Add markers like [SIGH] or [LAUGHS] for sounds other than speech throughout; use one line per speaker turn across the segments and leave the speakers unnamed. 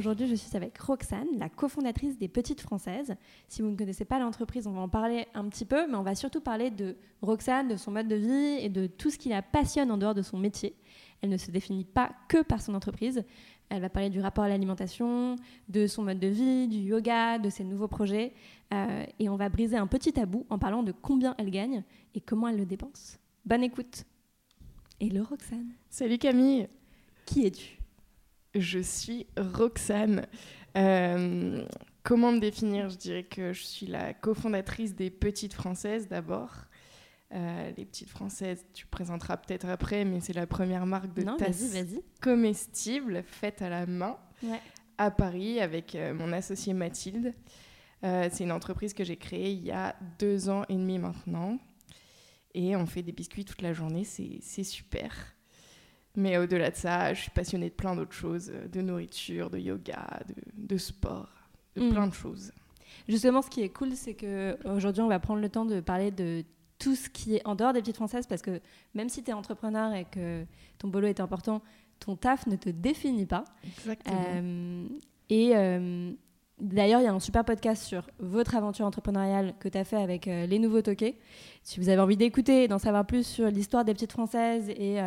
Aujourd'hui je suis avec Roxane, la cofondatrice des Petites Françaises. Si vous ne connaissez pas l'entreprise, on va en parler un petit peu, mais on va surtout parler de Roxane, de son mode de vie et de tout ce qui la passionne en dehors de son métier. Elle ne se définit pas que par son entreprise. Elle va parler du rapport à l'alimentation, de son mode de vie, du yoga, de ses nouveaux projets. Euh, et on va briser un petit tabou en parlant de combien elle gagne et comment elle le dépense. Bonne écoute. Hello Roxane.
Salut Camille.
Qui es-tu?
Je suis Roxane. Euh, comment me définir? Je dirais que je suis la cofondatrice des Petites Françaises d'abord. Euh, les petites françaises, tu présenteras peut-être après, mais c'est la première marque de tasses comestibles faites à la main à Paris avec euh, mon associé Mathilde. C'est une entreprise que j'ai créée il y a deux ans et demi maintenant. Et on fait des biscuits toute la journée, c'est super. Mais au-delà de ça, je suis passionnée de plein d'autres choses, de nourriture, de yoga, de, sport, de mm. plein de choses.
Justement, ce qui est cool, c'est qu'aujourd'hui, on va prendre le temps de parler de tout ce qui est en dehors des petites françaises, parce que même si tu es entrepreneur et que ton boulot est important, ton taf ne te définit pas.
Exactement. Euh,
et euh, d'ailleurs, il y a un super podcast sur votre aventure entrepreneuriale que tu as fait avec euh, les nouveaux toqués. Si vous avez envie d'écouter, d'en savoir plus sur l'histoire des petites françaises et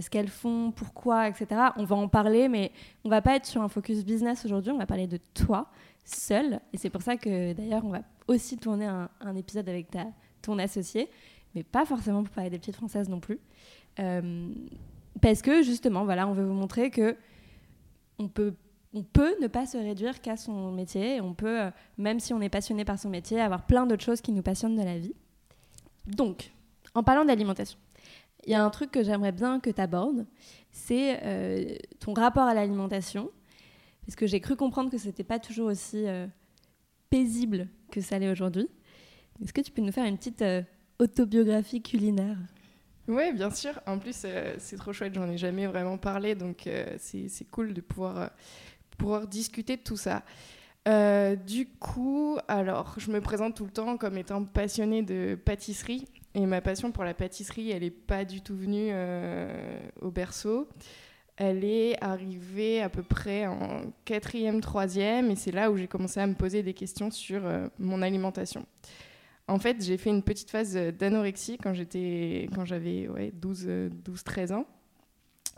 ce qu'elles font, pourquoi, etc., on va en parler, mais on va pas être sur un focus business aujourd'hui, on va parler de toi seul. Et c'est pour ça que d'ailleurs, on va aussi tourner un, un épisode avec ta ton associé, mais pas forcément pour parler des petites françaises non plus. Euh, parce que justement, voilà, on veut vous montrer que on peut, on peut ne pas se réduire qu'à son métier. On peut, euh, même si on est passionné par son métier, avoir plein d'autres choses qui nous passionnent de la vie. Donc, en parlant d'alimentation, il y a un truc que j'aimerais bien que tu abordes, c'est euh, ton rapport à l'alimentation. Parce que j'ai cru comprendre que c'était pas toujours aussi paisible que ça l'est aujourd'hui. Est-ce que tu peux nous faire une petite euh, autobiographie culinaire?
Oui, bien sûr. En plus, euh, c'est trop chouette, j'en ai jamais vraiment parlé, donc euh, c'est cool de pouvoir, pouvoir discuter de tout ça. du coup, alors, je me présente tout le temps comme étant passionnée de pâtisserie. Et ma passion pour la pâtisserie, elle n'est pas du tout venue au berceau. Elle est arrivée à peu près en quatrième, troisième, et c'est là où j'ai commencé à me poser des questions sur mon alimentation. En fait, j'ai fait une petite phase d'anorexie quand j'étais, quand j'avais 12, 12, 13 ans,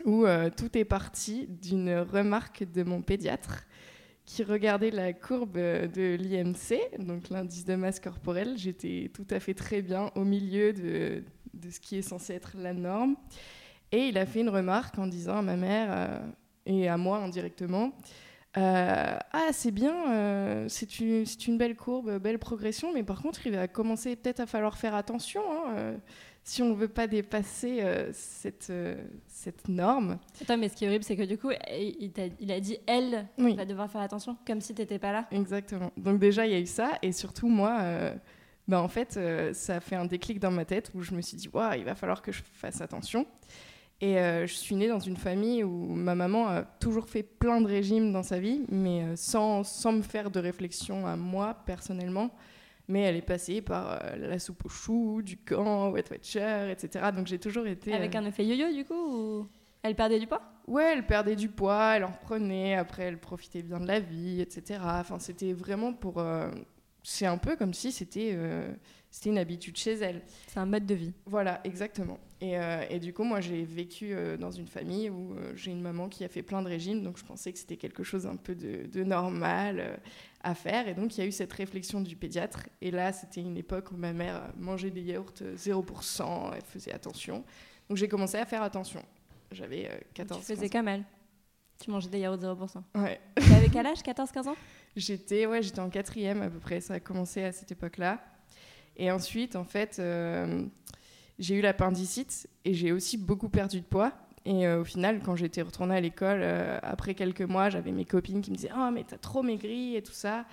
où euh, tout est parti d'une remarque de mon pédiatre qui regardait la courbe de l'IMC, donc l'indice de masse corporelle. J'étais tout à fait très bien au milieu de, ce qui est censé être la norme. Et il a fait une remarque en disant à ma mère euh, et à moi indirectement, euh, ah, c'est bien, euh, c'est une, belle courbe, belle progression, mais par contre, il va commencer peut-être à falloir faire attention hein, euh, si on ne veut pas dépasser cette, cette norme.
Attends, mais ce qui est horrible, c'est que du coup, il, a, il a dit elle va devoir faire attention, comme si tu n'étais pas là.
Exactement. Donc, déjà, il y a eu ça, et surtout, moi. Bah, en fait, ça a fait un déclic dans ma tête où je me suis dit, waouh, il va falloir que je fasse attention. Et euh, je suis née dans une famille où ma maman a toujours fait plein de régimes dans sa vie, mais euh, sans, sans, me faire de réflexion à moi personnellement. Mais elle est passée par euh, la soupe aux choux, du camp, Wet Watcher, etc. Donc j'ai toujours été.
Avec un effet yo-yo du coup ou... Elle perdait du poids?
Ouais, elle perdait du poids, elle en reprenait, après elle profitait bien de la vie, etc. Enfin, c'était vraiment pour. C'est un peu comme si c'était c'était une habitude chez elle.
C'est un mode de vie.
Voilà, exactement. Et, euh, et du coup, moi, j'ai vécu euh, dans une famille où euh, j'ai une maman qui a fait plein de régimes, donc je pensais que c'était quelque chose un peu de, de normal à faire. Et donc, il y a eu cette réflexion du pédiatre. Et là, c'était une époque où ma mère mangeait des yaourts 0%, elle faisait attention. Donc j'ai commencé à faire attention. J'avais 14
Tu faisais comme elle. Tu mangeais des yaourts 0%.
Ouais.
T'avais quel âge? 14-15 ans? [LAUGHS]
J'étais ouais, j'étais en quatrième à peu près. Ça a commencé à cette époque-là. Et ensuite, en fait, euh, j'ai eu l'appendicite et j'ai aussi beaucoup perdu de poids. Et euh, au final, quand j'étais retournée à l'école, euh, après quelques mois, j'avais mes copines qui me disaient Oh, mais t'as trop maigri et tout ça.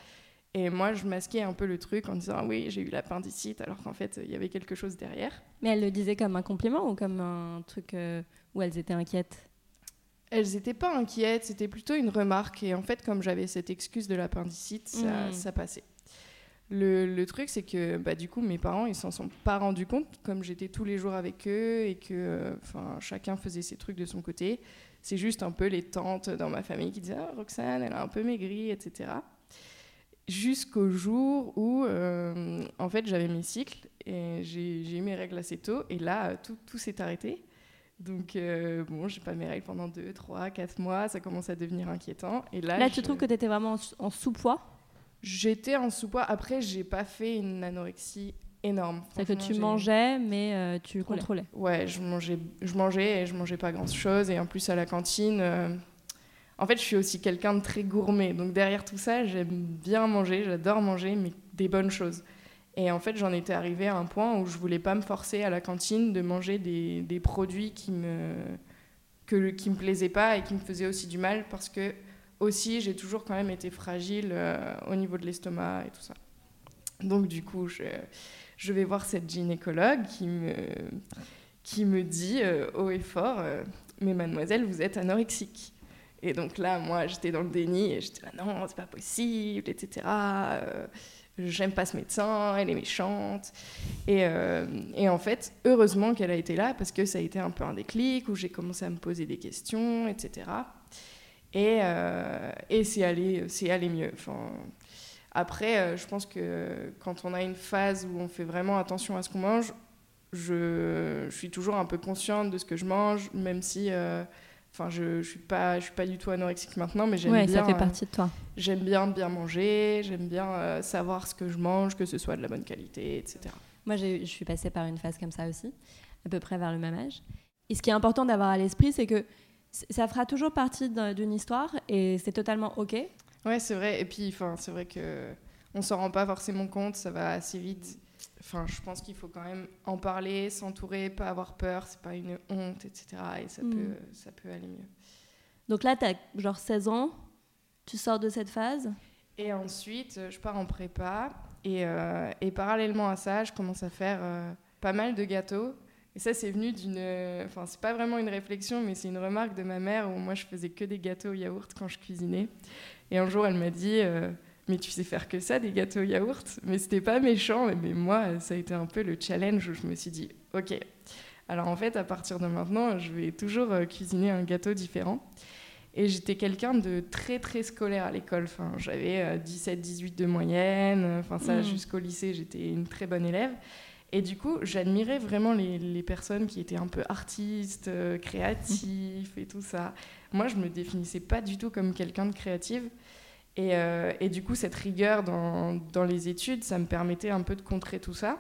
Et moi, je masquais un peu le truc en disant ah Oui, j'ai eu l'appendicite, alors qu'en fait, il y avait quelque chose derrière.
Mais elles le disaient comme un compliment ou comme un truc où elles étaient inquiètes?
Elles n'étaient pas inquiètes, c'était plutôt une remarque. Et en fait, comme j'avais cette excuse de l'appendicite, ça, ça, passait. Le, le truc, c'est que bah, du coup, mes parents, ils s'en sont pas rendus compte, comme j'étais tous les jours avec eux et que enfin chacun faisait ses trucs de son côté. C'est juste un peu les tantes dans ma famille qui disaient ah, Roxane, elle a un peu maigri, etc. Jusqu'au jour où, euh, en fait, j'avais mes cycles et j'ai eu mes règles assez tôt. Et là, tout, tout s'est arrêté. Donc, euh, bon, j'ai pas mes règles pendant 2, 3, 4 mois, ça commence à devenir inquiétant. Et là,
là tu trouves que tu étais vraiment en, sous-poids?
J'étais en sous-poids. Après, j'ai pas fait une anorexie énorme.
C'est que tu mangeais, mais euh, tu contrôlais.
Ouais, je mangeais, je mangeais et je mangeais pas grand-chose. Et en plus, à la cantine, euh, en fait, je suis aussi quelqu'un de très gourmet. Donc, derrière tout ça, j'aime bien manger, j'adore manger, mais des bonnes choses. Et en fait, j'en étais arrivée à un point où je voulais pas me forcer à la cantine de manger des, des produits qui me, que, qui me plaisaient pas et qui me faisaient aussi du mal parce que aussi j'ai toujours quand même été fragile euh, au niveau de l'estomac et tout ça. Donc du coup, je, vais voir cette gynécologue qui me, dit euh, haut et fort, euh, mais mademoiselle, vous êtes anorexique. Et donc là, moi, j'étais dans le déni et j'étais là, non, c'est pas possible, etc j'aime pas ce médecin, elle est méchante. Et, et en fait, heureusement qu'elle a été là parce que ça a été un peu un déclic où j'ai commencé à me poser des questions, etc. Et, euh, et c'est allé, allé mieux. Enfin, après, euh, je pense que quand on a une phase où on fait vraiment attention à ce qu'on mange, je, je, suis toujours un peu consciente de ce que je mange, même si Enfin, je, je suis pas, je suis pas du tout anorexique maintenant, mais j'aime
ouais,
bien.
ça fait euh, partie de toi.
j'aime bien bien manger, j'aime bien euh, savoir ce que je mange, que ce soit de la bonne qualité, etc.
Moi, je suis passée par une phase comme ça aussi, à peu près vers le même âge. Et ce qui est important d'avoir à l'esprit, c'est que ça fera toujours partie d'une histoire et c'est totalement ok.
Ouais, c'est vrai. Et puis, enfin, c'est vrai que on s'en rend pas forcément compte, ça va assez vite. Enfin, je pense qu'il faut quand même en parler, s'entourer, pas avoir peur, c'est pas une honte, etc. Et ça, mm. peut, ça peut aller mieux.
Donc là, tu as genre 16 ans, tu sors de cette phase?
Et ensuite, je pars en prépa. Et, euh, et parallèlement à ça, je commence à faire euh, pas mal de gâteaux. Et ça, c'est venu d'une. Enfin, c'est pas vraiment une réflexion, mais c'est une remarque de ma mère où moi, je faisais que des gâteaux au yaourt quand je cuisinais. Et un jour, elle m'a dit. Euh, mais tu sais faire que ça, des gâteaux yaourt? Mais c'était pas méchant, mais moi, ça a été un peu le challenge où je me suis dit, ok, alors en fait, à partir de maintenant, je vais toujours euh, cuisiner un gâteau différent. Et j'étais quelqu'un de très très scolaire à l'école. Enfin, j'avais 17-18 euh, de moyenne. Enfin, ça, mmh. jusqu'au lycée, j'étais une très bonne élève. Et du coup, j'admirais vraiment les, personnes qui étaient un peu artistes, euh, créatifs et tout ça. Moi, je me définissais pas du tout comme quelqu'un de créative. Euh, et, du coup, cette rigueur dans, les études, ça me permettait un peu de contrer tout ça.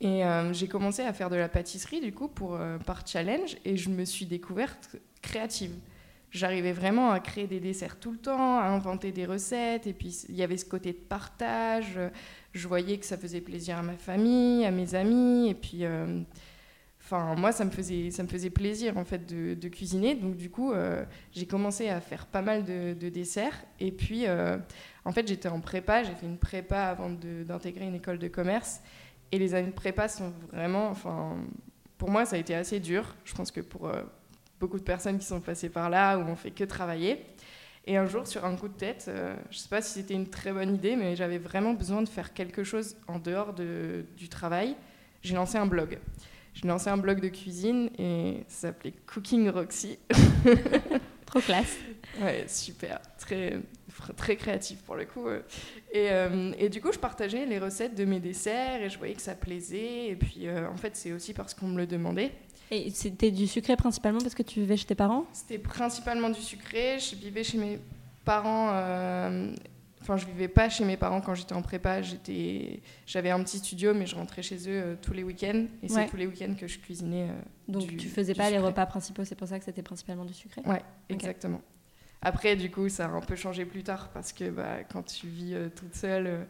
Et euh, j'ai commencé à faire de la pâtisserie, du coup, euh, par challenge, et je me suis découverte créative. J'arrivais vraiment à créer des desserts tout le temps, à inventer des recettes, et puis il y avait ce côté de partage. Je voyais que ça faisait plaisir à ma famille, à mes amis, et puis Enfin, moi, ça me faisait, ça me faisait plaisir en fait de, cuisiner. Donc du coup, euh, j'ai commencé à faire pas mal de, desserts. Et puis, euh, en fait, j'étais en prépa. J'ai fait une prépa avant d'intégrer une école de commerce. Et les années de prépa sont vraiment, enfin, pour moi, ça a été assez dur. Je pense que pour euh, beaucoup de personnes qui sont passées par là, où on fait que travailler. Et un jour, sur un coup de tête, je ne sais pas si c'était une très bonne idée, mais j'avais vraiment besoin de faire quelque chose en dehors du travail. J'ai lancé un blog. J'ai lancé un blog de cuisine et ça s'appelait Cooking Roxy. [LAUGHS]
Trop classe.
Ouais, super. Très, très créatif pour le coup. Et, euh, et, du coup, je partageais les recettes de mes desserts et je voyais que ça plaisait. Et puis, euh, en fait, c'est aussi parce qu'on me le demandait.
Et c'était du sucré principalement parce que tu vivais chez tes parents?
C'était principalement du sucré. Je vivais chez mes parents. Euh, Enfin, je vivais pas chez mes parents quand j'étais en prépa. J'étais, j'avais un petit studio, mais je rentrais chez eux euh, tous les week-ends. Et c'est tous les week-ends que je cuisinais. Euh,
Donc tu faisais pas les repas principaux, c'est pour ça que c'était principalement du sucré?
Ouais, exactement. Après, du coup, ça a un peu changé plus tard parce que bah, quand tu vis euh, toute seule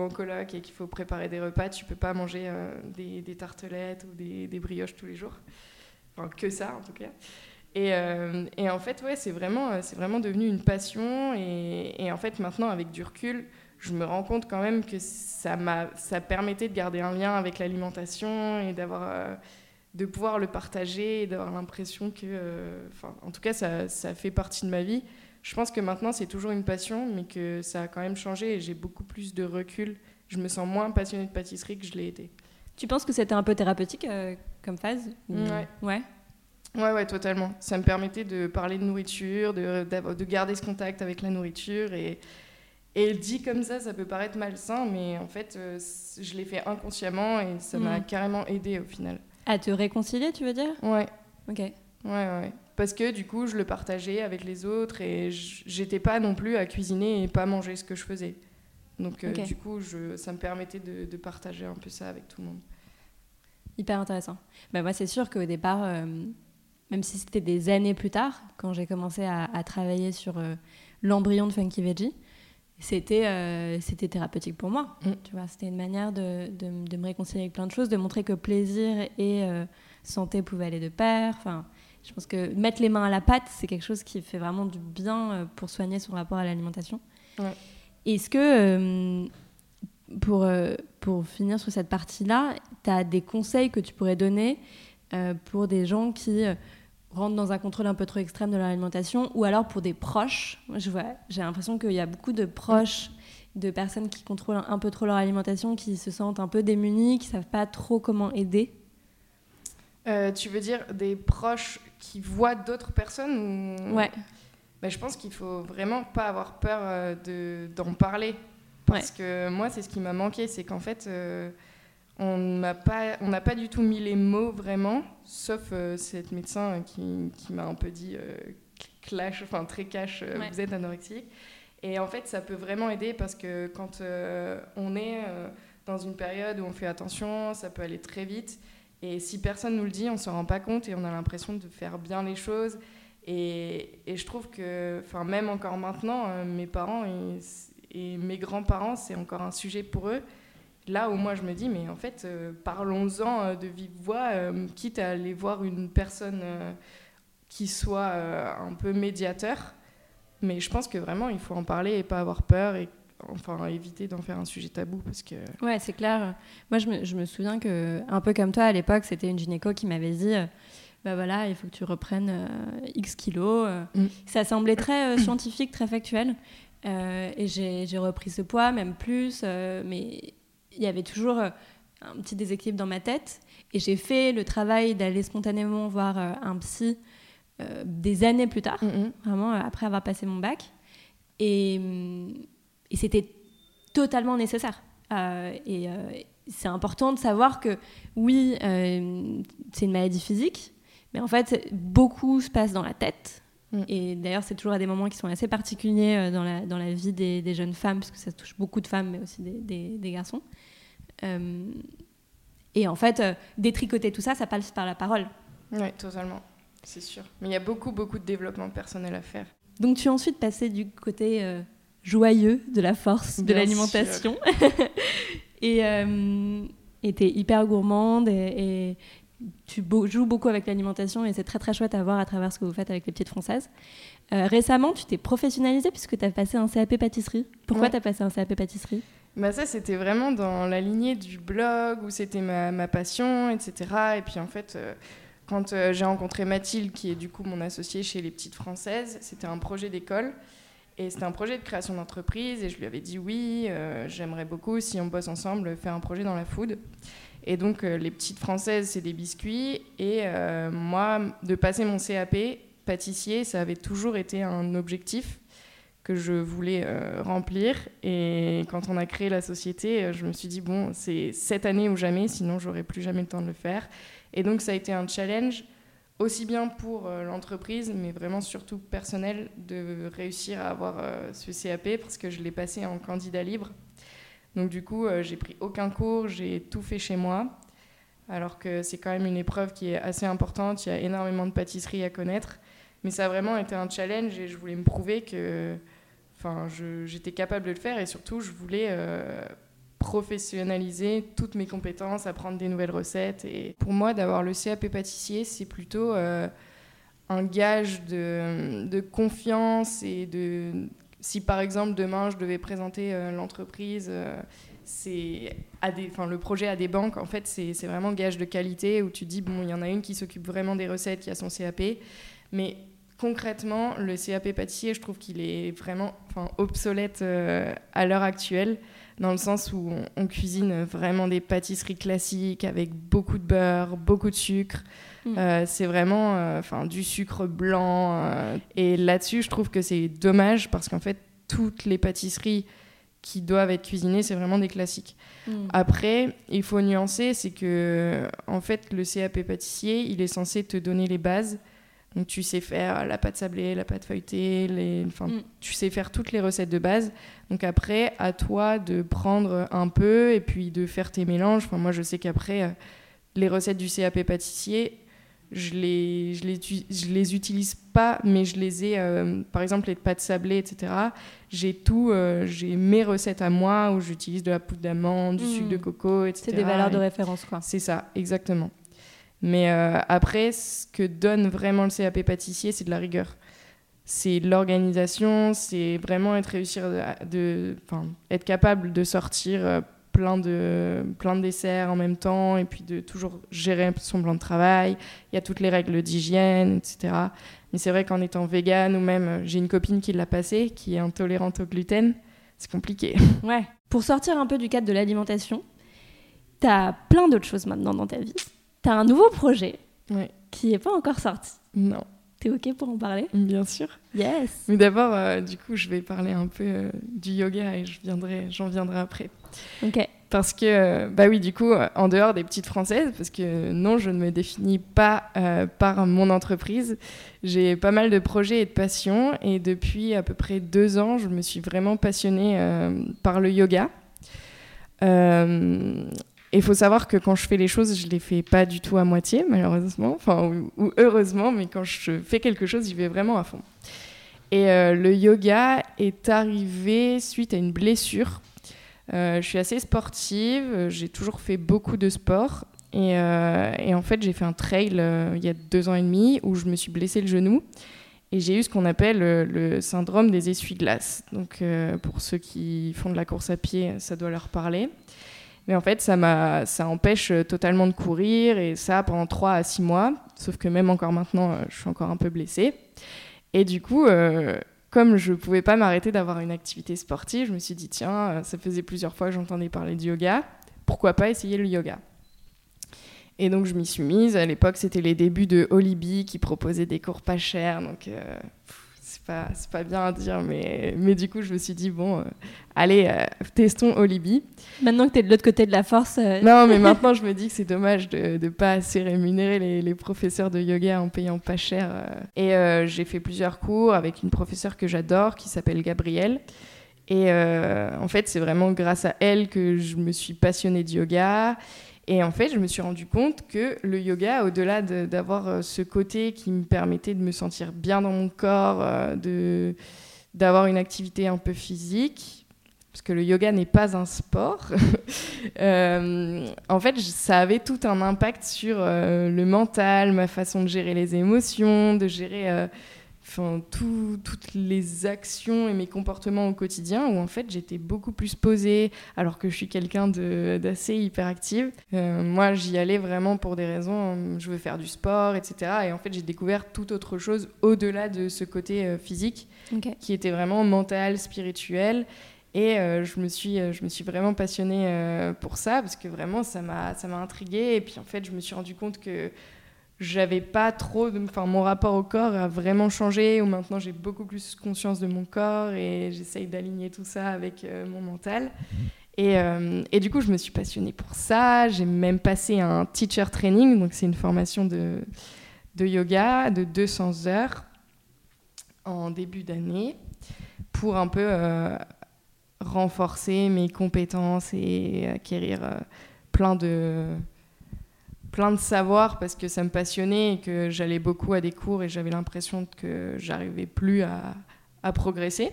en coloc et qu'il faut préparer des repas, tu peux pas manger des, tartelettes ou des, brioches tous les jours. Enfin, que ça en tout cas. Et, euh, en fait, ouais, c'est vraiment, euh, c'est vraiment devenu une passion. Et, et, en fait, maintenant, avec du recul, je me rends compte quand même que ça, m'a, ça permettait de garder un lien avec l'alimentation et d'avoir, euh, de pouvoir le partager et d'avoir l'impression que, enfin, en tout cas, ça, ça, fait partie de ma vie. Je pense que maintenant, c'est toujours une passion, mais que ça a quand même changé et j'ai beaucoup plus de recul. Je me sens moins passionnée de pâtisserie que je l'ai été.
Tu penses que c'était un peu thérapeutique comme phase
Ouais.
Ouais.
Ouais, ouais, totalement. Ça me permettait de parler de nourriture, de, de garder ce contact avec la nourriture. Et, et dit comme ça, ça peut paraître malsain, mais en fait, euh, je l'ai fait inconsciemment et ça m'a mm. carrément aidé au final.
À te réconcilier, tu veux dire?
Ouais.
Ok.
Ouais, ouais. Parce que du coup, je le partageais avec les autres et j'étais pas non plus à cuisiner et pas manger ce que je faisais. Donc, euh, du coup, je, ça me permettait de, de, partager un peu ça avec tout le monde.
Hyper intéressant. Bah, moi, c'est sûr qu'au départ, euh, même si c'était des années plus tard, quand j'ai commencé à, travailler sur euh, l'embryon de Funky Veggie, c'était euh, c'était thérapeutique pour moi. Mm. Tu vois, c'était une manière de, de, me réconcilier avec plein de choses, de montrer que plaisir et euh, santé pouvaient aller de pair. Enfin, je pense que mettre les mains à la pâte, c'est quelque chose qui fait vraiment du bien pour soigner son rapport à l'alimentation. Est-ce que, pour, pour finir sur cette partie-là, tu as des conseils que tu pourrais donner pour des gens qui rentre dans un contrôle un peu trop extrême de leur alimentation, ou alors pour des proches. Je vois, j'ai l'impression qu'il y a beaucoup de proches, de personnes qui contrôlent un peu trop leur alimentation, qui se sentent un peu démunis, qui savent pas trop comment aider.
Euh, tu veux dire des proches qui voient d'autres personnes
Ouais.
Ben, je pense qu'il faut vraiment pas avoir peur euh, de, d'en parler. Parce que moi, c'est ce qui m'a manqué, c'est qu'en fait, euh, on n'a pas, on pas du tout mis les mots vraiment, sauf euh, cette médecin qui, qui m'a un peu dit euh, clash, enfin très cash, euh, vous êtes anorexique. Et en fait, ça peut vraiment aider parce que quand on est dans une période où on fait attention, ça peut aller très vite. Et si personne nous le dit, on ne se rend pas compte et on a l'impression de faire bien les choses. Et, et je trouve que, enfin, même encore maintenant, mes parents et mes grands-parents, c'est encore un sujet pour eux. Là où moi je me dis, mais en fait, euh, parlons-en euh, de vive voix, euh, quitte à aller voir une personne qui soit un peu médiateur. Mais je pense que vraiment, il faut en parler et pas avoir peur et enfin éviter d'en faire un sujet tabou parce que
ouais c'est clair moi je me, je me, souviens que un peu comme toi à l'époque c'était une gynéco qui m'avait dit bah voilà il faut que tu reprennes x kilos mm. ça semblait très scientifique très factuel et j'ai repris ce poids même plus mais il y avait toujours euh, un petit déséquilibre dans ma tête. Et j'ai fait le travail d'aller spontanément voir euh, un psy euh, des années plus tard, mm-hmm. vraiment après avoir passé mon bac. Et, et c'était totalement nécessaire. et c'est important de savoir que oui, c'est une maladie physique, mais en fait, beaucoup se passe dans la tête. Mm. Et d'ailleurs, c'est toujours à des moments qui sont assez particuliers dans la, dans la vie des, des, jeunes femmes, parce que ça touche beaucoup de femmes, mais aussi des, des, des garçons. Euh, et en fait, euh, détricoter tout ça, ça passe par la parole.
Oui, totalement, c'est sûr. Mais il y a beaucoup, beaucoup de développement personnel à faire.
Donc tu es ensuite passé du côté euh, joyeux de la force, de l'alimentation. [LAUGHS] et tu es hyper gourmande et, tu joues beaucoup avec l'alimentation et c'est très très chouette à voir à travers ce que vous faites avec les petites françaises. récemment, tu t'es professionnalisée puisque tu as passé un CAP pâtisserie. Pourquoi tu as passé un CAP pâtisserie?
Bah ça, c'était vraiment dans la lignée du blog où c'était ma, ma, passion, etc. Et puis en fait, euh, quand euh, j'ai rencontré Mathilde, qui est du coup mon associée chez Les Petites Françaises, c'était un projet d'école. Et c'était un projet de création d'entreprise. Et je lui avais dit oui, euh, j'aimerais beaucoup, si on bosse ensemble, faire un projet dans la food. Et donc, Les Petites Françaises, c'est des biscuits. Et moi, de passer mon CAP pâtissier, ça avait toujours été un objectif que je voulais euh, remplir. Et quand on a créé la société, euh, je me suis dit, bon, c'est cette année ou jamais, sinon j'aurais plus jamais le temps de le faire. Et donc ça a été un challenge aussi bien pour l'entreprise, mais vraiment surtout personnel, de réussir à avoir ce CAP parce que je l'ai passé en candidat libre. Donc du coup, j'ai pris aucun cours, j'ai tout fait chez moi alors que c'est quand même une épreuve qui est assez importante, il y a énormément de pâtisseries à connaître. Mais ça a vraiment été un challenge et je voulais me prouver que enfin, j'étais capable de le faire et surtout je voulais euh, professionnaliser toutes mes compétences, apprendre des nouvelles recettes. Et pour moi, d'avoir le CAP pâtissier, c'est plutôt euh, un gage de, confiance et de... Si par exemple demain je devais présenter euh, l'entreprise c'est enfin, le projet à des banques, en fait, c'est vraiment gage de qualité où tu dis, bon, il y en a une qui s'occupe vraiment des recettes, qui a son CAP, mais concrètement, le CAP pâtissier, je trouve qu'il est vraiment enfin, obsolète euh, à l'heure actuelle, dans le sens où on, cuisine vraiment des pâtisseries classiques avec beaucoup de beurre, beaucoup de sucre. Mm. Euh, c'est vraiment euh, enfin, du sucre blanc. et là-dessus, je trouve que c'est dommage parce qu'en fait, toutes les pâtisseries qui doivent être cuisinés, c'est vraiment des classiques. Hmm. Après, il faut nuancer, c'est que en fait, le CAP pâtissier, il est censé te donner les bases. Donc tu sais faire la pâte sablée, la pâte feuilletée, les... enfin, hmm. tu sais faire toutes les recettes de base. Donc après, à toi de prendre un peu et puis de faire tes mélanges. Enfin, moi, je sais qu'après, euh, les recettes du CAP pâtissier, je les, je les, je les utilise pas, mais je les ai, euh, par exemple, les pâtes sablées, etc. J'ai tout, euh, j'ai mes recettes à moi où j'utilise de la poudre d'amande, du sucre de hmm. coco, etc.
C'est des valeurs de référence, quoi.
C'est ça, exactement. Mais euh, après, ce que donne vraiment le CAP pâtissier, c'est de la rigueur. C'est l'organisation, c'est vraiment être capable de sortir plein de, plein de desserts en même temps et puis de toujours gérer son plan de travail. Il y a toutes les règles d'hygiène, etc. Mais c'est vrai qu'en étant vegan ou même, j'ai une copine qui l'a passé, qui est intolérante au gluten, c'est compliqué. [LAUGHS]
Ouais. Pour sortir un peu du cadre de l'alimentation, tu as plein d'autres choses maintenant dans ta vie. Tu as un nouveau projet qui n'est pas encore sorti.
Non.
T'es OK pour en parler?
Bien sûr.
Yes.
Mais d'abord, euh, du coup, je vais parler un peu euh, du yoga et je viendrai, j'en viendrai après.
Ok.
Parce que, euh, bah oui, du coup, en dehors des petites françaises, parce que non, je ne me définis pas par mon entreprise, j'ai pas mal de projets et de passions. Et depuis à peu près deux ans, je me suis vraiment passionnée par le yoga. Et il faut savoir que quand je fais les choses, je les fais pas du tout à moitié, malheureusement, enfin, ou, heureusement, mais quand je fais quelque chose, j'y vais vraiment à fond. Et euh, le yoga est arrivé suite à une blessure. Euh, je suis assez sportive, j'ai toujours fait beaucoup de sport. Et, euh, et en fait, j'ai fait un trail il y a deux ans et demi où je me suis blessé le genou. Et j'ai eu ce qu'on appelle le syndrome des essuie-glaces. Donc, pour ceux qui font de la course à pied, ça doit leur parler. Mais en fait, ça, ça empêche euh, totalement de courir et ça pendant 3 à 6 mois. Sauf que même encore maintenant, euh, je suis encore un peu blessée. Et du coup, euh, comme je ne pouvais pas m'arrêter d'avoir une activité sportive, je me suis dit, tiens, ça faisait plusieurs fois que j'entendais parler du yoga. Pourquoi pas essayer le yoga? Et donc je m'y suis mise. À l'époque, c'était les débuts de Olibi qui proposait des cours pas chers. Donc c'est pas, pas bien à dire, mais, mais du coup, je me suis dit, bon, euh, allez, euh, testons Olibi.
Maintenant que tu es de l'autre côté de la force.
Euh, non, mais [LAUGHS] maintenant, je me dis que c'est dommage de ne pas assez rémunérer les, les, professeurs de yoga en payant pas cher. Et j'ai fait plusieurs cours avec une professeure que j'adore qui s'appelle Gabrielle. Et en fait, c'est vraiment grâce à elle que je me suis passionnée de yoga. Et en fait, je me suis rendu compte que le yoga, au-delà d'avoir euh, ce côté qui me permettait de me sentir bien dans mon corps, euh, d'avoir une activité un peu physique, parce que le yoga n'est pas un sport, [LAUGHS] euh, en fait, ça avait tout un impact sur le mental, ma façon de gérer les émotions, de gérer enfin, toutes les actions et mes comportements au quotidien où en fait j'étais beaucoup plus posée alors que je suis quelqu'un d'assez hyperactive. Euh, moi j'y allais vraiment pour des raisons, je veux faire du sport, etc. Et en fait j'ai découvert tout autre chose au-delà de ce côté euh, physique qui était vraiment mental, spirituel. Et euh, je, me suis, je me suis vraiment passionnée pour ça parce que vraiment ça m'a intriguée. Et puis en fait je me suis rendu compte que j'avais pas trop enfin mon rapport au corps a vraiment changé où maintenant j'ai beaucoup plus conscience de mon corps et j'essaye d'aligner tout ça avec euh, mon mental. Et, euh, et, du coup je me suis passionnée pour ça. J'ai même passé un teacher training donc c'est une formation de de yoga de 200 heures en début d'année pour un peu renforcer mes compétences et acquérir plein de plein de savoirs parce que ça me passionnait et que j'allais beaucoup à des cours et j'avais l'impression que j'arrivais plus à, à, progresser.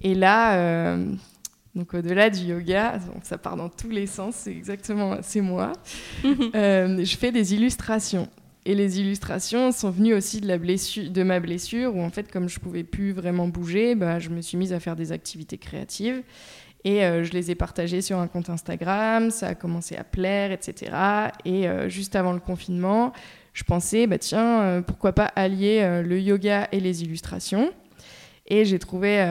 Et là, euh, donc au-delà du yoga, ça part dans tous les sens, c'est exactement, c'est moi. [LAUGHS] euh, je fais des illustrations. Et les illustrations sont venues aussi de, la blessure, de ma blessure, où en fait, comme je pouvais plus vraiment bouger, bah, je me suis mise à faire des activités créatives. Et euh, je les ai partagés sur un compte Instagram, ça a commencé à plaire, etc. Et euh, juste avant le confinement, je pensais, bah, tiens, euh, pourquoi pas allier le yoga et les illustrations et j'ai trouvé,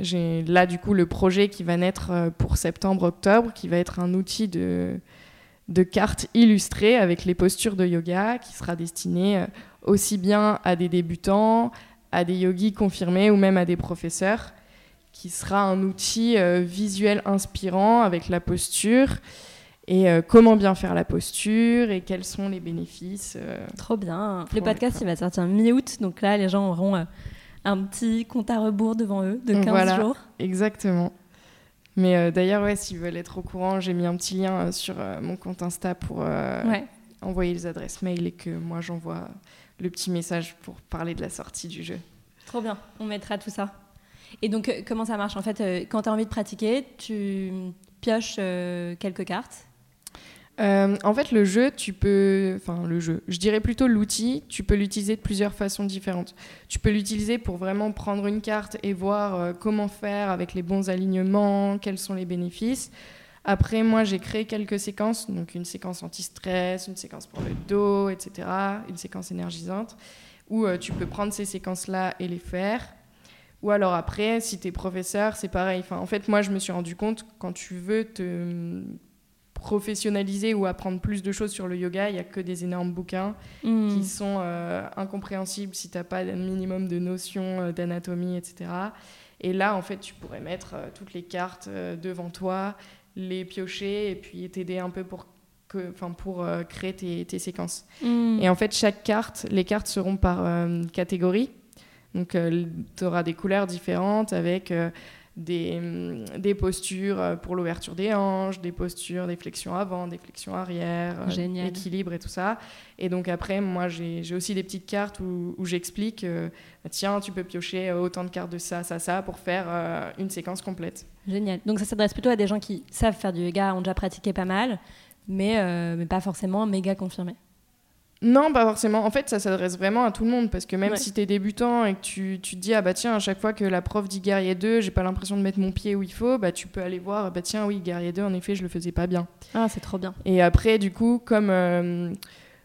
j'ai là du coup le projet qui va naître pour septembre-octobre, qui va être un outil de, de cartes illustrées avec les postures de yoga, qui sera destiné aussi bien à des débutants, à des yogis confirmés ou même à des professeurs qui sera un outil euh, visuel inspirant avec la posture et euh, comment bien faire la posture et quels sont les bénéfices. Euh,
Trop bien. Le podcast, il va sortir mi-août, donc là, les gens auront un petit compte à rebours devant eux de 15 voilà, jours.
Exactement. Mais d'ailleurs, ouais, s'ils veulent être au courant, j'ai mis un petit lien sur mon compte Insta pour envoyer les adresses mail et que moi j'envoie le petit message pour parler de la sortie du jeu.
Trop bien, on mettra tout ça. Et donc, euh, comment ça marche En fait, euh, quand tu as envie de pratiquer, tu pioches euh, quelques cartes?
En fait, le jeu, tu peux. Enfin, le jeu. Je dirais plutôt l'outil, tu peux l'utiliser de plusieurs façons différentes. Tu peux l'utiliser pour vraiment prendre une carte et voir comment faire avec les bons alignements, quels sont les bénéfices. Après, moi, j'ai créé quelques séquences, donc une séquence anti-stress, une séquence pour le dos, etc., une séquence énergisante, où tu peux prendre ces séquences-là et les faire. Ou alors après, si tu es professeur, c'est pareil. Enfin, en fait, moi, je me suis rendu compte, quand tu veux te professionnaliser ou apprendre plus de choses sur le yoga, il n'y a que des énormes bouquins hmm. qui sont euh, incompréhensibles si tu n'as pas un minimum de notions euh, d'anatomie, etc. Et là, en fait, tu pourrais mettre euh, toutes les cartes devant toi, les piocher et puis t'aider un peu pour que, pour créer tes, tes séquences. Hmm. Et en fait, chaque carte, les cartes seront par catégorie. Donc, euh, tu auras des couleurs différentes avec euh, des, mm, des, postures euh, pour l'ouverture des hanches, des postures, des flexions avant, des flexions arrière, équilibre et tout ça. Et donc après, moi, j'ai aussi des petites cartes où, où j'explique, bah, tiens, tu peux piocher autant de cartes de ça, ça, ça, pour faire une séquence complète.
Génial. Donc ça s'adresse plutôt à des gens qui savent faire du yoga, ont déjà pratiqué pas mal, mais, mais pas forcément méga confirmés.
Non, pas forcément. En fait, ça s'adresse vraiment à tout le monde parce que même si tu es débutant et que tu, tu, te dis, ah bah tiens, à chaque fois que la prof dit guerrier 2, j'ai pas l'impression de mettre mon pied où il faut, bah tu peux aller voir, bah tiens, oui, guerrier 2, en effet, je le faisais pas bien.
Ah, c'est trop bien.
Et après, du coup, comme euh,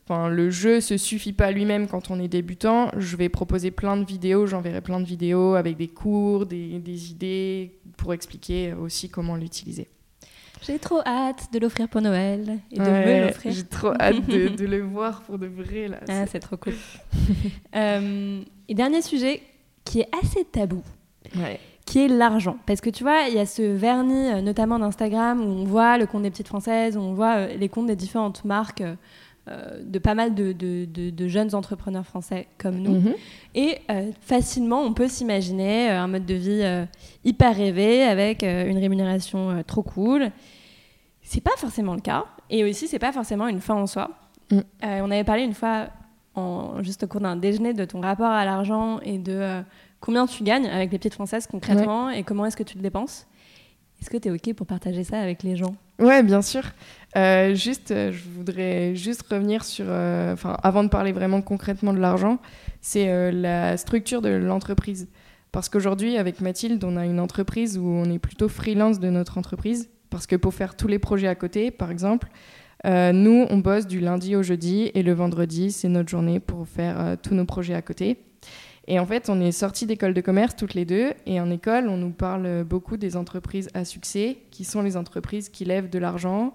le jeu se suffit pas lui-même quand on est débutant, je vais proposer plein de vidéos, j'enverrai plein de vidéos avec des cours, des, des idées pour expliquer aussi comment l'utiliser.
J'ai trop hâte de l'offrir pour Noël et de me l'offrir.
J'ai trop hâte [LAUGHS] de, le voir pour de vrai. Là.
Ah, c'est trop cool. [LAUGHS] euh, et dernier sujet qui est assez tabou, qui est l'argent. Parce que tu vois, il y a ce vernis, euh, notamment d'Instagram, où on voit le compte des petites françaises, où on voit euh, les comptes des différentes marques. Euh, de pas mal de, de, de, jeunes entrepreneurs français comme nous. Mhm. Et facilement, on peut s'imaginer un mode de vie hyper rêvé avec une rémunération trop cool c'est pas forcément le cas. Et aussi, c'est pas forcément une fin en soi. Mm. Euh, on avait parlé une fois, en, juste au cours d'un déjeuner, de ton rapport à l'argent et de euh, combien tu gagnes avec les petites françaises concrètement et comment est-ce que tu le dépenses. Est-ce que tu es OK pour partager ça avec les gens?
Ouais, bien sûr. Euh, juste, je voudrais juste revenir sur, enfin, avant de parler vraiment concrètement de l'argent, c'est la structure de l'entreprise. Parce qu'aujourd'hui, avec Mathilde, on a une entreprise où on est plutôt freelance de notre entreprise. Parce que pour faire tous les projets à côté, par exemple, euh, nous, on bosse du lundi au jeudi et le vendredi, c'est notre journée pour faire euh, tous nos projets à côté. Et en fait, on est sortis d'école de commerce toutes les deux. Et en école, on nous parle beaucoup des entreprises à succès, qui sont les entreprises qui lèvent de l'argent,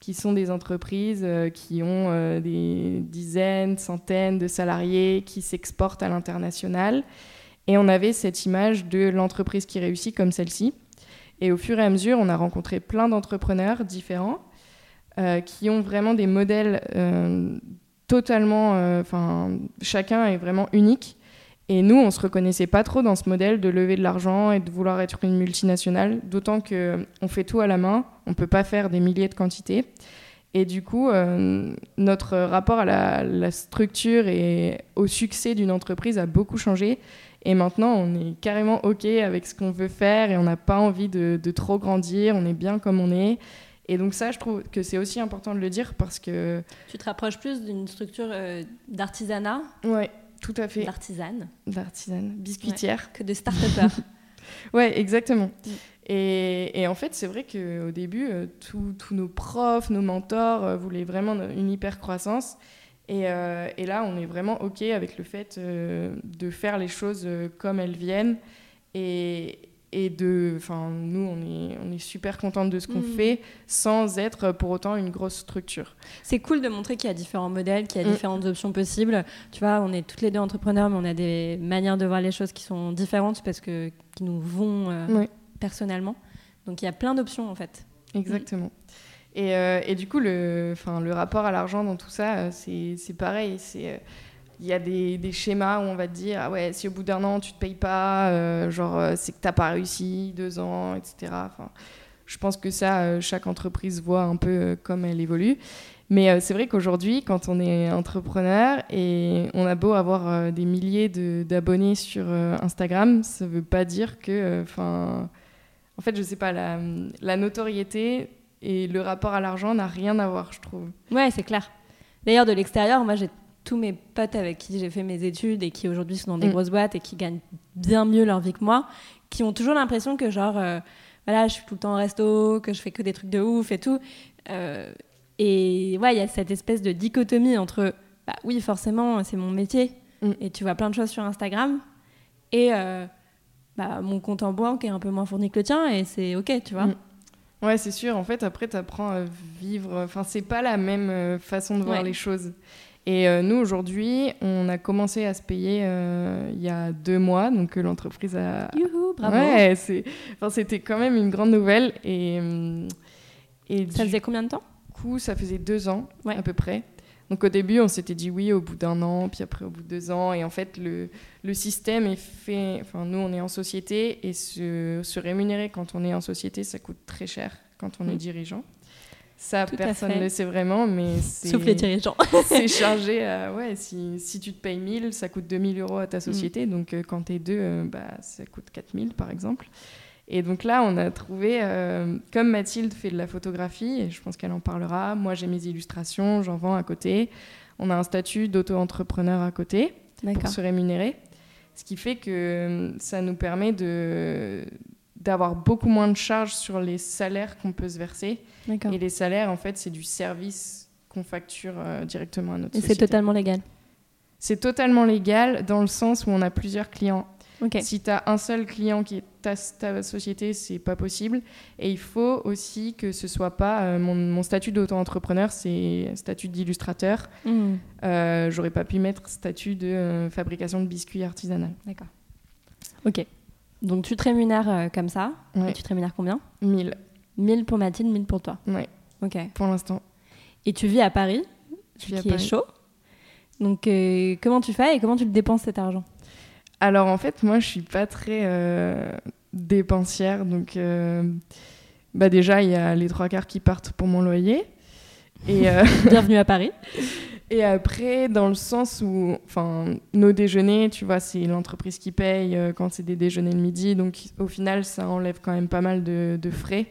qui sont des entreprises euh, qui ont des dizaines, centaines de salariés, qui s'exportent à l'international. Et on avait cette image de l'entreprise qui réussit comme celle-ci. Et au fur et à mesure, on a rencontré plein d'entrepreneurs différents euh, qui ont vraiment des modèles euh, totalement. euh, Enfin, chacun est vraiment unique. Et nous, on se reconnaissait pas trop dans ce modèle de lever de l'argent et de vouloir être une multinationale, d'autant que on fait tout à la main, on peut pas faire des milliers de quantités. Et du coup, euh, notre rapport à la, la structure et au succès d'une entreprise a beaucoup changé. Et maintenant, on est carrément OK avec ce qu'on veut faire et on n'a pas envie de, de trop grandir, on est bien comme on est. Et donc ça, je trouve que c'est aussi important de le dire parce que,
Tu te rapproches plus d'une structure euh, d'artisanat,
ouais, tout à fait,
d'artisane,
d'artisane, biscuitière.
que de start-upper. [LAUGHS]
Ouais, exactement.
Mm.
Et, et en fait, c'est vrai qu'au début, euh, tous nos profs, nos mentors euh, voulaient vraiment une hyper croissance. Et, euh, et là, on est vraiment OK avec le fait euh, de faire les choses euh, comme elles viennent. Et, et de. Enfin, nous, on est, on est super contente de ce qu'on
Mm.
fait sans être pour autant une grosse structure.
C'est cool de montrer qu'il y a différents modèles, qu'il y a
Mm.
différentes options possibles. Tu vois, on est toutes les deux entrepreneurs, mais on a des manières de voir les choses qui sont différentes parce que qui nous vont euh, personnellement. Donc il y a plein d'options en fait.
Exactement. Et, euh, et du coup, le, enfin, le rapport à l'argent dans tout ça, euh, c'est c'est pareil. C'est, Il y a des, schémas où on va te dire ah ouais, si au bout d'un an tu te payes pas, euh, genre euh, c'est que t'as pas réussi, deux ans, etc. Je pense que ça, euh, chaque entreprise voit un peu comme elle évolue. Mais c'est vrai qu'aujourd'hui, quand on est entrepreneur et on a beau avoir des milliers d'abonnés sur Instagram, ça veut pas dire que, enfin, en fait, je sais pas, la, la notoriété et le rapport à l'argent n'a rien à voir, je trouve.
Ouais, c'est clair. D'ailleurs, de l'extérieur, moi j'ai tous mes potes avec qui j'ai fait mes études et qui aujourd'hui sont dans des
Mm.
grosses boîtes et qui gagnent bien mieux leur vie que moi, qui ont toujours l'impression que genre, euh, voilà, je suis tout le temps au resto, que je fais que des trucs de ouf et tout. Euh, et ouais, il y a cette espèce de dichotomie entre, bah oui, forcément, c'est mon métier
Mm.
et tu vois plein de choses sur Instagram et euh, bah, mon compte en banque est un peu moins fourni que le tien et c'est ok, tu vois.
Mm. Ouais, c'est sûr. En fait, après, tu apprends à vivre. Enfin, c'est pas la même façon de voir
Ouais.
les choses. Et euh, nous, aujourd'hui, on a commencé à se payer euh, il y a deux mois. Donc, euh, l'entreprise a.
Youhou, bravo.
Ouais. Enfin, c'était quand même une grande nouvelle. Et, et
Ça faisait combien de temps?
coup, ça faisait deux ans
Ouais.
à peu près. Donc au début, on s'était dit oui au bout d'un an, puis après au bout de deux ans. Et en fait, le, le système est fait... Enfin, nous, on est en société et se, se rémunérer quand on est en société, ça coûte très cher quand on est
Mhm.
dirigeant. Ça,
Tout
personne ne le sait vraiment, mais c'est...
Sauf les dirigeants. [LAUGHS]
c'est [LAUGHS] chargé à... Ouais, si, si tu te payes 1000, ça coûte 2000 euros à ta société. Donc euh, quand t'es deux, euh, bah, ça coûte 4000 par exemple. Et donc là, on a trouvé, euh, comme Mathilde fait de la photographie, et je pense qu'elle en parlera, moi j'ai mes illustrations, j'en vends à côté. On a un statut d'auto-entrepreneur à côté pour se rémunérer. Ce qui fait que euh, ça nous permet de d'avoir beaucoup moins de charges sur les salaires qu'on peut se verser. Et les salaires, en fait, c'est du service qu'on facture euh, directement à notre
Et c'est totalement légal.
C'est totalement légal dans le sens où on a plusieurs clients. Si tu as un seul client qui est ta, ta société, c'est pas possible. Et il faut aussi que ce soit pas. euh, mon, mon statut d'auto-entrepreneur, c'est statut d'illustrateur.
Hmm,
Euh, J'aurais pas pu mettre statut de euh, fabrication de biscuits artisanal.
D'accord. Ok. Donc tu te rémunères euh, comme ça.
Ouais.
Et tu te rémunères combien
1000,
1000 pour Mathilde, 1000 pour toi.
ouais,
Ok.
pour l'instant.
Et tu vis à Paris,
Je vis à
qui
Paris.
est chaud. Donc euh, comment tu fais et comment tu le dépenses cet argent?
Alors en fait, moi, je suis pas très euh, dépensière. Donc, bah déjà, il y a les trois quarts qui partent pour mon loyer. Et, [LAUGHS]
Bienvenue à Paris. [LAUGHS]
et après, dans le sens où, enfin, nos déjeuners, tu vois, c'est l'entreprise qui paye euh, quand c'est des déjeuners le midi. Donc, au final, ça enlève quand même pas mal de, frais.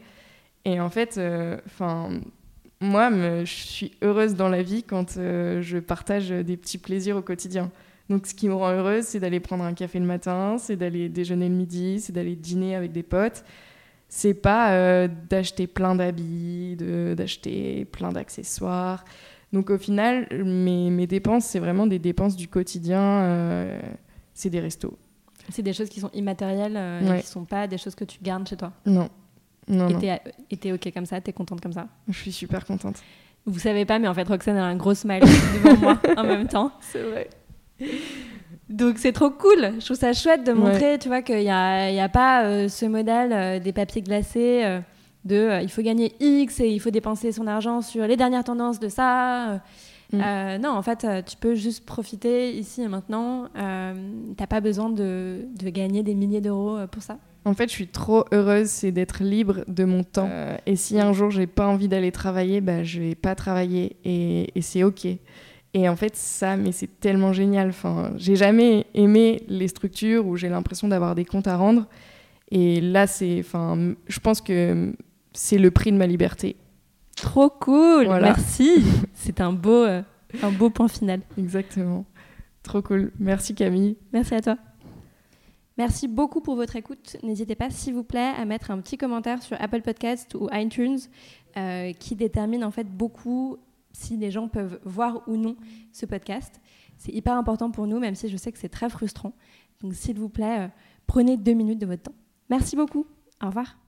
Et en fait, euh, enfin. moi, je suis heureuse dans la vie quand euh, je partage des petits plaisirs au quotidien. Donc, ce qui me rend heureuse, c'est d'aller prendre un café le matin, c'est d'aller déjeuner le midi, c'est d'aller dîner avec des potes. C'est pas d'acheter plein d'habits, d'acheter plein d'accessoires. Donc, au final, mes, mes dépenses, c'est vraiment des dépenses du quotidien. euh, c'est des restos.
C'est des choses qui sont immatérielles euh,
Ouais.
et qui sont pas des choses que tu gardes chez toi.
Non. Non,
Et t'es- ok comme ça, t'es contente comme ça.
Je suis super contente.
Vous savez pas, mais en fait Roxane a un gros smile [LAUGHS] devant moi en même temps. [LAUGHS]
C'est vrai.
Donc c'est trop cool. Je trouve ça chouette de
Ouais.
montrer, tu vois, qu'il n'y a, il y a pas euh, ce modèle des papiers glacés de euh, il faut gagner X et il faut dépenser son argent sur les dernières tendances de ça. Mm. Euh, non, en fait, euh, tu peux juste profiter ici et maintenant. T'as pas besoin de, de, gagner des milliers d'euros pour ça.
En fait, je suis trop heureuse, c'est d'être libre de mon temps. et si un jour j'ai pas envie d'aller travailler, bah, je vais pas travailler et, et c'est ok. Et en fait, ça, mais c'est tellement génial. Enfin, j'ai jamais aimé les structures où j'ai l'impression d'avoir des comptes à rendre. Et là, c'est, enfin, je pense que c'est le prix de ma liberté.
Trop cool, merci. [LAUGHS] c'est un beau, euh, un beau point final.
Exactement. Trop cool. Merci Camille.
Merci à toi. Merci beaucoup pour votre écoute. N'hésitez pas, s'il vous plaît, à mettre un petit commentaire sur Apple Podcast ou iTunes euh, qui détermine en fait beaucoup si les gens peuvent voir ou non ce podcast. C'est hyper important pour nous, même si je sais que c'est très frustrant. Donc s'il vous plaît, euh, prenez deux minutes de votre temps. Merci beaucoup. Au revoir.